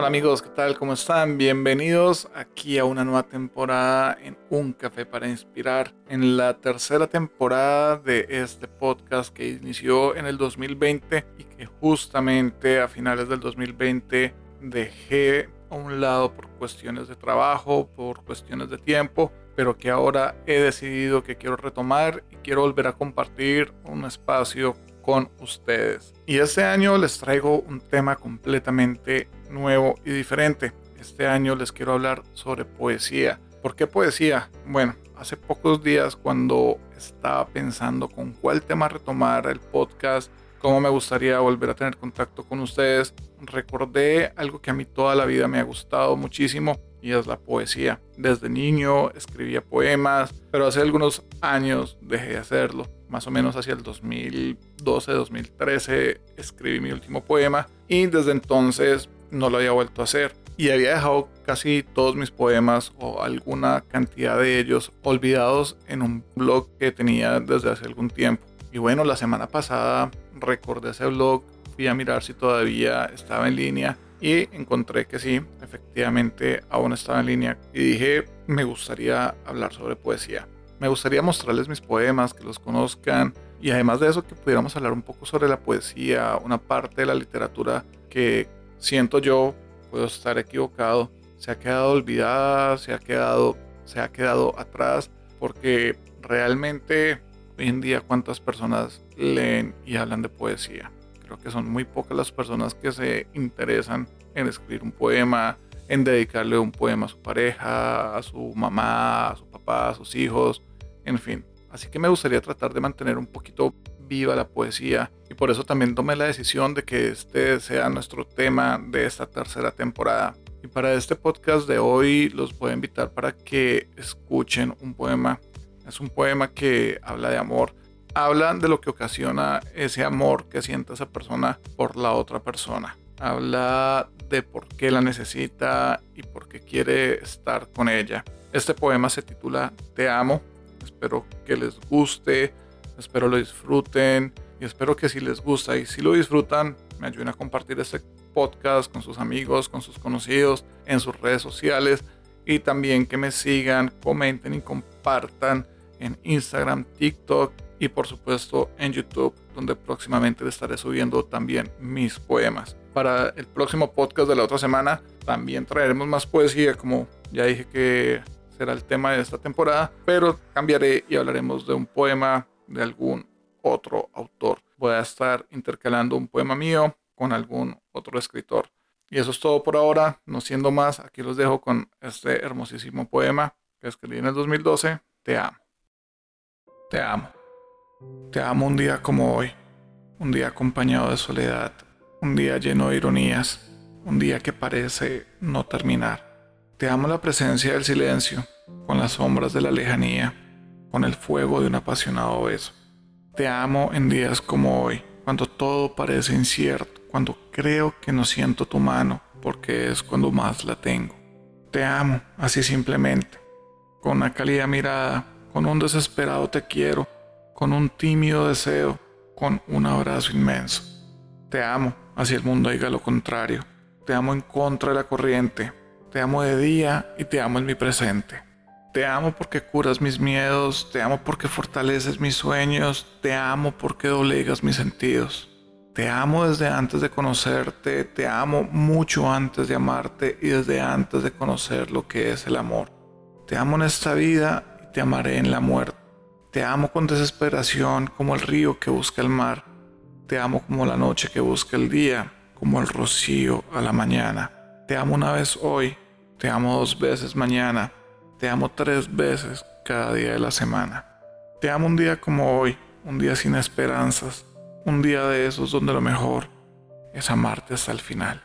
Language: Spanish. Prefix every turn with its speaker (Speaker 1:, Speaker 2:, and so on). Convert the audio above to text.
Speaker 1: Hola amigos, ¿qué tal? ¿Cómo están? Bienvenidos aquí a una nueva temporada en Un Café para Inspirar, en la tercera temporada de este podcast que inició en el 2020 y que justamente a finales del 2020 dejé a un lado por cuestiones de trabajo, por cuestiones de tiempo, pero que ahora he decidido que quiero retomar y quiero volver a compartir un espacio con ustedes. Y este año les traigo un tema completamente nuevo y diferente. Este año les quiero hablar sobre poesía. ¿Por qué poesía? Bueno, hace pocos días cuando estaba pensando con cuál tema retomar el podcast, cómo me gustaría volver a tener contacto con ustedes, recordé algo que a mí toda la vida me ha gustado muchísimo y es la poesía. Desde niño escribía poemas, pero hace algunos años dejé de hacerlo. Más o menos hacia el 2012-2013 escribí mi último poema y desde entonces no lo había vuelto a hacer. Y había dejado casi todos mis poemas o alguna cantidad de ellos olvidados en un blog que tenía desde hace algún tiempo. Y bueno, la semana pasada recordé ese blog, fui a mirar si todavía estaba en línea y encontré que sí, efectivamente aún estaba en línea. Y dije, me gustaría hablar sobre poesía. Me gustaría mostrarles mis poemas, que los conozcan y además de eso que pudiéramos hablar un poco sobre la poesía, una parte de la literatura que siento yo, puedo estar equivocado, se ha quedado olvidada, se ha quedado, se ha quedado atrás, porque realmente hoy en día cuántas personas leen y hablan de poesía. Creo que son muy pocas las personas que se interesan en escribir un poema, en dedicarle un poema a su pareja, a su mamá, a su papá, a sus hijos, en fin. Así que me gustaría tratar de mantener un poquito viva la poesía y por eso también tomé la decisión de que este sea nuestro tema de esta tercera temporada. Y para este podcast de hoy los voy a invitar para que escuchen un poema. Es un poema que habla de amor. Habla de lo que ocasiona ese amor que siente esa persona por la otra persona. Habla de por qué la necesita y por qué quiere estar con ella. Este poema se titula Te amo. Espero que les guste Espero lo disfruten y espero que si les gusta y si lo disfrutan, me ayuden a compartir este podcast con sus amigos, con sus conocidos, en sus redes sociales y también que me sigan, comenten y compartan en Instagram, TikTok y por supuesto en YouTube, donde próximamente estaré subiendo también mis poemas. Para el próximo podcast de la otra semana también traeremos más poesía, como ya dije que será el tema de esta temporada, pero cambiaré y hablaremos de un poema de algún otro autor. Voy a estar intercalando un poema mío con algún otro escritor. Y eso es todo por ahora. No siendo más, aquí los dejo con este hermosísimo poema que escribí en el 2012. Te amo. Te amo. Te amo un día como hoy. Un día acompañado de soledad. Un día lleno de ironías. Un día que parece no terminar. Te amo la presencia del silencio, con las sombras de la lejanía con el fuego de un apasionado beso. Te amo en días como hoy, cuando todo parece incierto, cuando creo que no siento tu mano, porque es cuando más la tengo. Te amo, así simplemente, con una cálida mirada, con un desesperado te quiero, con un tímido deseo, con un abrazo inmenso. Te amo, así el mundo diga lo contrario. Te amo en contra de la corriente. Te amo de día y te amo en mi presente. Te amo porque curas mis miedos, te amo porque fortaleces mis sueños, te amo porque doblegas mis sentidos. Te amo desde antes de conocerte, te amo mucho antes de amarte y desde antes de conocer lo que es el amor. Te amo en esta vida y te amaré en la muerte. Te amo con desesperación como el río que busca el mar. Te amo como la noche que busca el día, como el rocío a la mañana. Te amo una vez hoy, te amo dos veces mañana te amo tres veces cada día de la semana. Te amo un día como hoy, un día sin esperanzas, un día de esos donde lo mejor es amarte hasta el final.